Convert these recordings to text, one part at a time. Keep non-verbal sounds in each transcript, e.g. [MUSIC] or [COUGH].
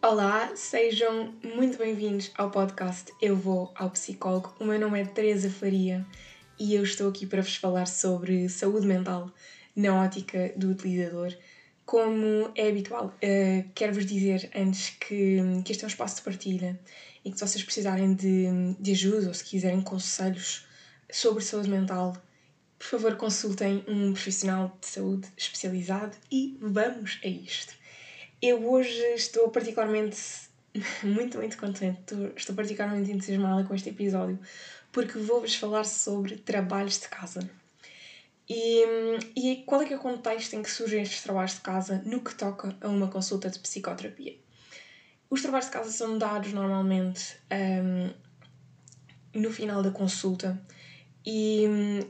Olá, sejam muito bem-vindos ao podcast Eu Vou ao Psicólogo. O meu nome é Teresa Faria e eu estou aqui para vos falar sobre saúde mental na ótica do utilizador. Como é habitual, uh, quero-vos dizer antes que, que este é um espaço de partilha e que se vocês precisarem de, de ajuda ou se quiserem conselhos sobre saúde mental, por favor consultem um profissional de saúde especializado e vamos a isto. Eu hoje estou particularmente [LAUGHS] muito, muito contente, estou, particularmente entusiasmada com este episódio porque vou-vos falar sobre trabalhos de casa. E, e qual é que é o contexto em que surgem estes trabalhos de casa no que toca a uma consulta de psicoterapia? Os trabalhos de casa são dados normalmente um, no final da consulta e,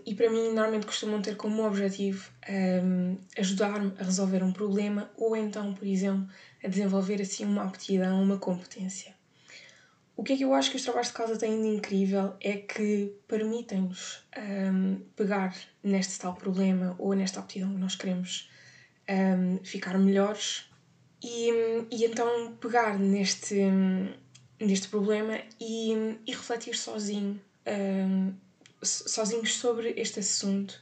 e para mim normalmente costumam ter como objetivo um, ajudar-me a resolver um problema ou então, por exemplo, a desenvolver assim uma aptidão, uma competência. O que é que eu acho que os trabalhos de casa têm de incrível é que permitem-nos um, pegar neste tal problema ou nesta aptidão que nós queremos um, ficar melhores e, e então pegar neste, neste problema e, e refletir sozinho, sozinhos sobre este assunto,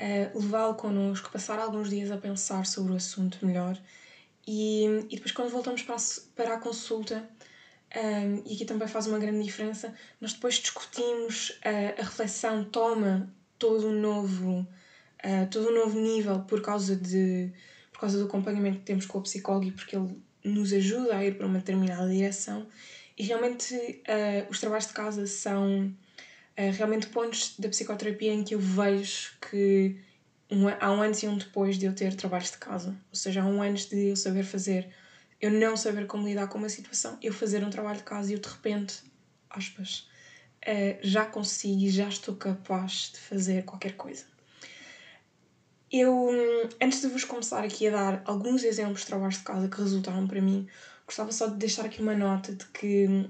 uh, levá-lo connosco, passar alguns dias a pensar sobre o assunto melhor e, e depois quando voltamos para a, para a consulta um, e aqui também faz uma grande diferença, nós depois discutimos, uh, a reflexão toma todo um novo, uh, todo um novo nível por causa, de, por causa do acompanhamento que temos com o psicólogo e porque ele nos ajuda a ir para uma determinada direção. E realmente uh, os trabalhos de casa são realmente pontos da psicoterapia em que eu vejo que um, há um antes e um depois de eu ter trabalhos de casa. Ou seja, há um antes de eu saber fazer eu não saber como lidar com uma situação, eu fazer um trabalho de casa e eu de repente, aspas, uh, já consigo e já estou capaz de fazer qualquer coisa. Eu, antes de vos começar aqui a dar alguns exemplos de trabalhos de casa que resultaram para mim, gostava só de deixar aqui uma nota de que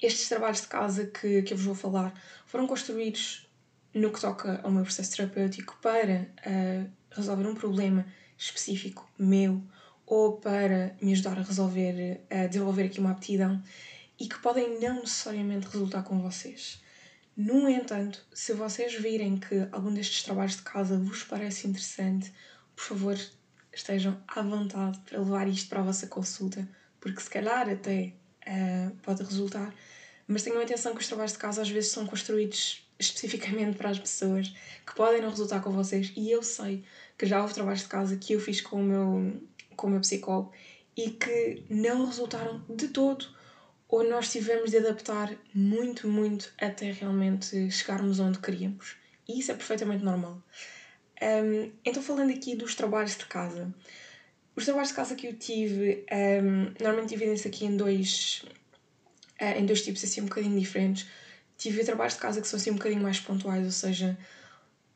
estes trabalhos de casa que, que eu vos vou falar foram construídos no que toca ao meu processo terapêutico para uh, resolver um problema específico meu ou para me ajudar a resolver, a desenvolver aqui uma aptidão e que podem não necessariamente resultar com vocês. No entanto, se vocês virem que algum destes trabalhos de casa vos parece interessante, por favor, estejam à vontade para levar isto para a vossa consulta, porque se calhar até uh, pode resultar, mas tenham atenção que os trabalhos de casa às vezes são construídos especificamente para as pessoas que podem não resultar com vocês, e eu sei que já houve trabalhos de casa que eu fiz com o meu com o meu psicólogo e que não resultaram de todo ou nós tivemos de adaptar muito, muito até realmente chegarmos onde queríamos. E isso é perfeitamente normal. Um, então, falando aqui dos trabalhos de casa, os trabalhos de casa que eu tive um, normalmente dividem-se aqui em dois, uh, em dois tipos assim um bocadinho diferentes. Tive trabalhos de casa que são assim um bocadinho mais pontuais, ou seja,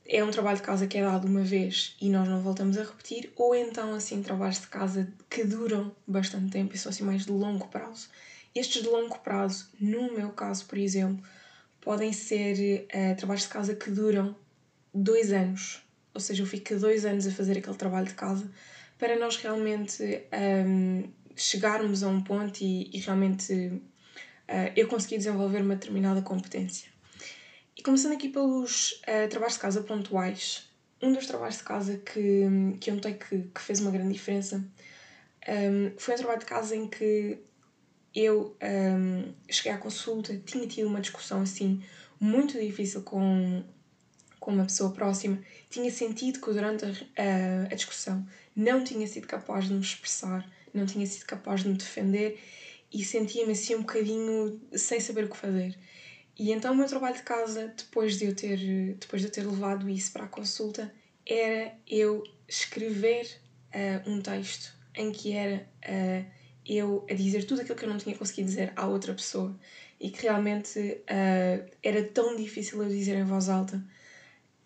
é um trabalho de casa que é dado uma vez e nós não voltamos a repetir, ou então assim trabalhos de casa que duram bastante tempo e são assim mais de longo prazo. Estes de longo prazo, no meu caso, por exemplo, podem ser uh, trabalhos de casa que duram dois anos, ou seja, eu fico dois anos a fazer aquele trabalho de casa para nós realmente um, chegarmos a um ponto e, e realmente uh, eu conseguir desenvolver uma determinada competência. E começando aqui pelos uh, trabalhos de casa pontuais, um dos trabalhos de casa que, que eu notei que, que fez uma grande diferença um, foi um trabalho de casa em que eu um, cheguei à consulta, tinha tido uma discussão assim muito difícil com, com uma pessoa próxima, tinha sentido que durante a, a, a discussão não tinha sido capaz de me expressar, não tinha sido capaz de me defender e sentia-me assim um bocadinho sem saber o que fazer. E então o meu trabalho de casa, depois de eu ter, depois de eu ter levado isso para a consulta, era eu escrever uh, um texto em que era uh, eu a dizer tudo aquilo que eu não tinha conseguido dizer à outra pessoa e que realmente uh, era tão difícil eu dizer em voz alta.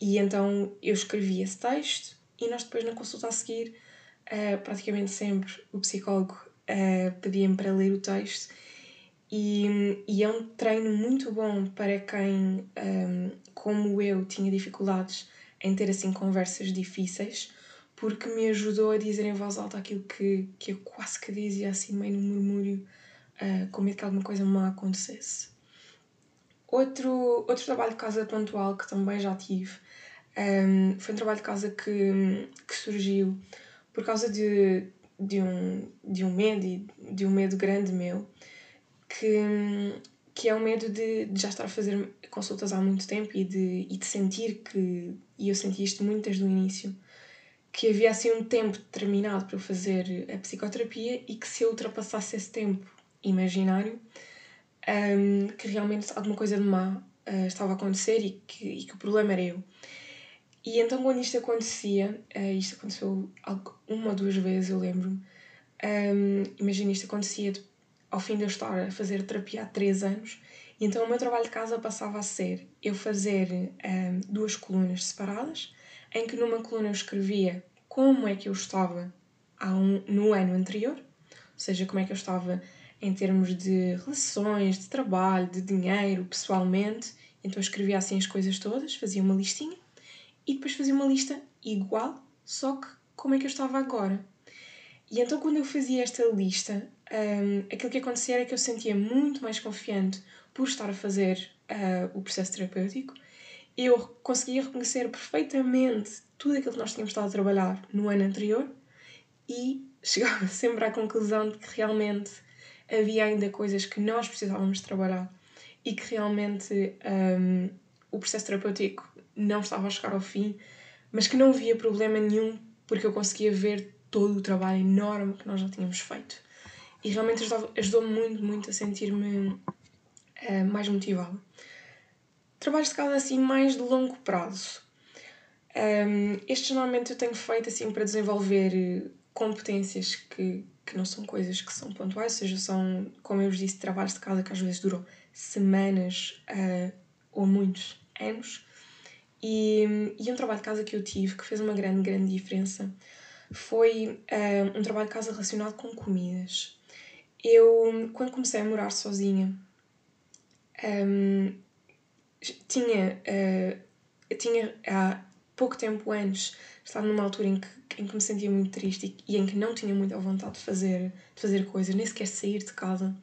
E então eu escrevi esse texto e nós depois na consulta a seguir, praticamente sempre o psicólogo pedia-me para ler o texto e, e é um treino muito bom para quem, um, como eu, tinha dificuldades em ter assim conversas difíceis, porque me ajudou a dizer em voz alta aquilo que, que eu quase que dizia assim, meio no murmúrio, uh, com medo que alguma coisa má acontecesse. Outro, outro trabalho de casa pontual que também já tive um, foi um trabalho de casa que, que surgiu por causa de, de, um, de um medo, de um medo grande meu, que, que é o medo de, de já estar a fazer consultas há muito tempo e de, e de sentir que, e eu senti isto muito desde o início, que havia assim um tempo determinado para eu fazer a psicoterapia e que se eu ultrapassasse esse tempo imaginário, um, que realmente alguma coisa de má uh, estava a acontecer e que, e que o problema era eu. E então, quando isto acontecia, uh, isto aconteceu uma ou duas vezes, eu lembro-me. Um, imagina, isto acontecia ao fim de eu estar a fazer terapia há três anos. E então, o meu trabalho de casa passava a ser eu fazer um, duas colunas separadas, em que numa coluna eu escrevia como é que eu estava um, no ano anterior, ou seja, como é que eu estava em termos de relações, de trabalho, de dinheiro, pessoalmente. Então eu escrevia assim as coisas todas, fazia uma listinha e depois fazia uma lista igual, só que como é que eu estava agora. E então quando eu fazia esta lista, um, aquilo que acontecia era que eu sentia muito mais confiante por estar a fazer uh, o processo terapêutico. Eu conseguia reconhecer perfeitamente tudo aquilo que nós tínhamos estado a trabalhar no ano anterior e [LAUGHS] chegava sempre à conclusão de que realmente havia ainda coisas que nós precisávamos trabalhar e que realmente um, o processo terapêutico não estava a chegar ao fim, mas que não havia problema nenhum porque eu conseguia ver todo o trabalho enorme que nós já tínhamos feito. E realmente ajudou-me muito, muito a sentir-me uh, mais motivada. Trabalhos de casa assim mais de longo prazo. Um, estes normalmente eu tenho feito assim para desenvolver competências que, que não são coisas que são pontuais, ou seja, são, como eu vos disse, trabalhos de casa que às vezes duram semanas uh, ou muitos anos. E, e um trabalho de casa que eu tive que fez uma grande, grande diferença foi uh, um trabalho de casa relacionado com comidas. Eu, quando comecei a morar sozinha, um, tinha, uh, tinha há pouco tempo antes estava numa altura em que, em que me sentia muito triste e, e, em que não tinha muita vontade de fazer, de fazer coisas, nem sequer sair de casa.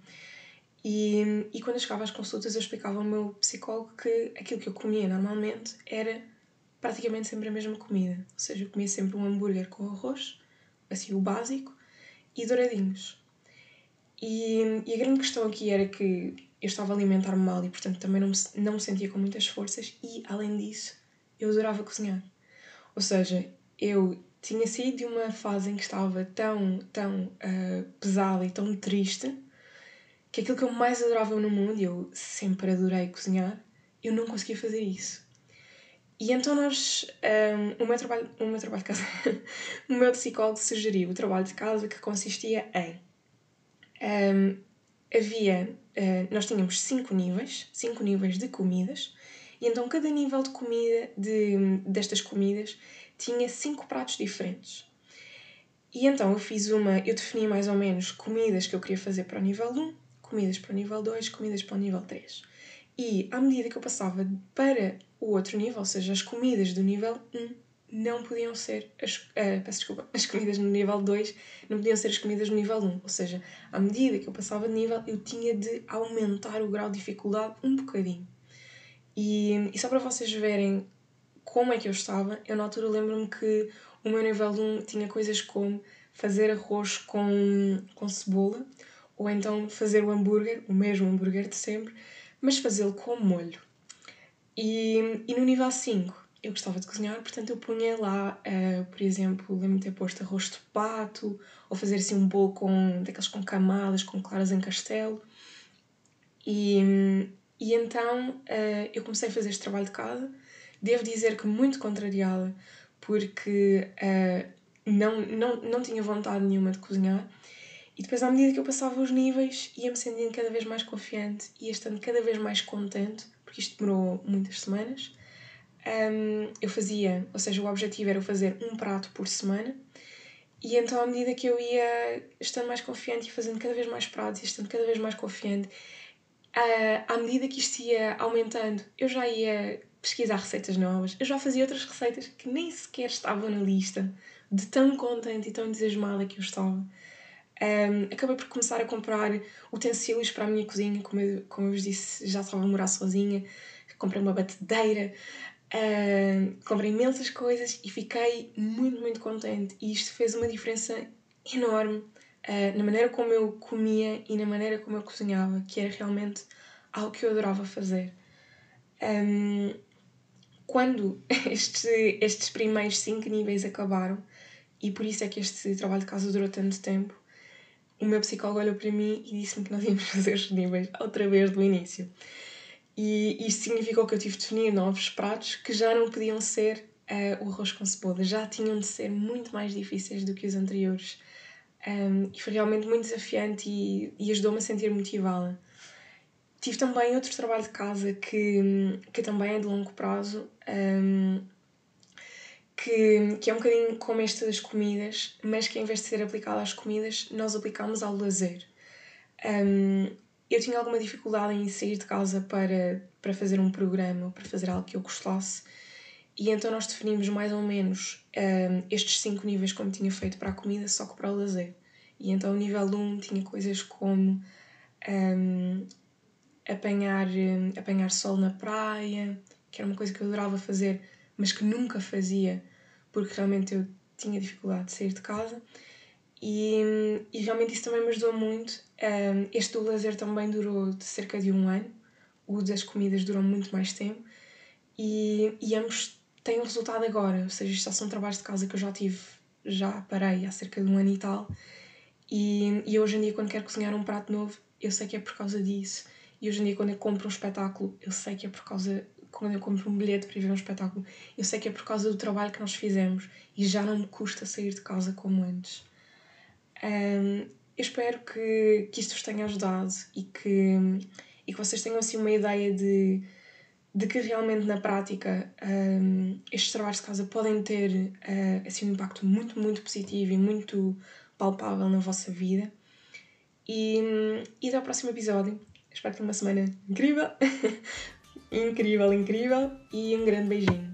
E, e quando eu chegava às consultas, eu explicava ao meu psicólogo que aquilo que eu comia normalmente era praticamente sempre a mesma comida. Ou seja, eu comia sempre um hambúrguer com arroz, assim o básico, e douradinhos. E, e a grande questão aqui era que eu estava a alimentar-me mal e, portanto, também não me, não me sentia com muitas forças, e além disso, eu adorava cozinhar. Ou seja, eu tinha saído de uma fase em que estava tão, tão uh, pesada e tão triste que aquilo que eu mais adorava no mundo, e eu sempre adorei cozinhar, eu não conseguia fazer isso. E então nós, um, o, meu trabalho, o meu trabalho de casa, [LAUGHS] o meu psicólogo sugeriu o trabalho de casa que consistia em um, havia, uh, nós tínhamos cinco níveis, cinco níveis de comidas, e então cada nível de comida, de, destas comidas, tinha cinco pratos diferentes. E então eu fiz uma, eu defini mais ou menos comidas que eu queria fazer para o nível 1, comidas para o nível 2, comidas para o nível 3. E à medida que eu passava para o outro nível, ou seja, as comidas do nível 1 não podiam ser as, uh, peço desculpa, as comidas no nível 2 não podiam ser as comidas no nível 1. Ou seja, à medida que eu passava de nível, eu tinha de aumentar o grau de dificuldade um bocadinho. E, e só para vocês verem como é que eu estava, eu na altura lembro-me que o meu nível 1 tinha coisas como fazer arroz com, com cebola, ou então fazer o hambúrguer, o mesmo hambúrguer de sempre, mas fazê-lo com molho. E, e no nível 5 eu gostava de cozinhar, portanto eu punha lá, uh, por exemplo, lembro-me de ter posto arroz de pato, ou fazer assim um bolo com, daqueles com camadas, com claras em castelo. E, e então uh, eu comecei a fazer este trabalho de casa. Devo dizer que muito contrariada, porque uh, não, não, não tinha vontade nenhuma de cozinhar. E depois, à medida que eu passava os níveis, ia-me sentindo cada vez mais confiante, ia estando cada vez mais contente, porque isto demorou muitas semanas. Um, eu fazia, ou seja, o objetivo era fazer um prato por semana. E então, à medida que eu ia estando mais confiante e fazendo cada vez mais pratos e estando cada vez mais confiante, uh, à medida que isto ia aumentando, eu já ia pesquisar receitas novas, eu já fazia outras receitas que nem sequer estavam na lista de tão contente e tão entusiasmada que eu estava. Um, acabei por começar a comprar utensílios para a minha cozinha, como eu, como eu vos disse, já estava a morar sozinha. Comprei uma batedeira, comprei imensas coisas e fiquei muito, muito contente. E isto fez uma diferença enorme uh, na maneira como eu comia e na maneira como eu cozinhava, que era realmente algo que eu adorava fazer. Um, quando [LAUGHS] estes, estes primeiros cinco níveis acabaram, e por isso é que este trabalho de casa durou tanto tempo, o meu psicólogo olhou para mim e disse-me que nós íamos [LAUGHS] fazer os níveis outra vez do início. E isto significou que eu tive de definir novos pratos que já não podiam ser uh, o arroz com cebola, já tinham de ser muito mais difíceis do que os anteriores. Um, e foi realmente muito desafiante e, e ajudou-me a sentir motivada. Tive também outro trabalho de casa que, que também é de longo prazo, um, que, que é um bocadinho como este das comidas, mas que em vez de ser aplicado às comidas, nós aplicamos ao lazer. Um, eu tinha alguma dificuldade em sair de casa para, para fazer um programa, para fazer algo que eu gostasse, e então nós definimos mais ou menos um, estes cinco níveis como tinha feito para a comida, só que para o lazer. E então o nível 1 um tinha coisas como um, apanhar, hum, apanhar sol na praia, que era uma coisa que eu adorava fazer, mas que nunca fazia porque realmente eu tinha dificuldade de sair de casa. E, e realmente isso também me ajudou muito. Um, este do lazer também durou de cerca de um ano, o das comidas durou muito mais tempo, e, e ambos têm o resultado agora, ou seja, isto são trabalhos de casa que eu já tive, já parei há cerca de um ano e tal. E, e hoje em dia, quando quero cozinhar um prato novo, eu sei que é por causa disso. E hoje em dia, quando eu compro um espetáculo, eu sei que é por causa. Quando eu compro um bilhete para ir ver um espetáculo, eu sei que é por causa do trabalho que nós fizemos e já não me custa sair de casa como antes. Um, eu espero que, que isto vos tenha ajudado e que, e que vocês tenham assim uma ideia de, de que realmente na prática um, estes trabalhos de casa podem ter uh, assim, um impacto muito, muito positivo e muito palpável na vossa vida. E, e até ao próximo episódio. Espero que tenham uma semana incrível, [LAUGHS] incrível, incrível e um grande beijinho.